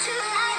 to love.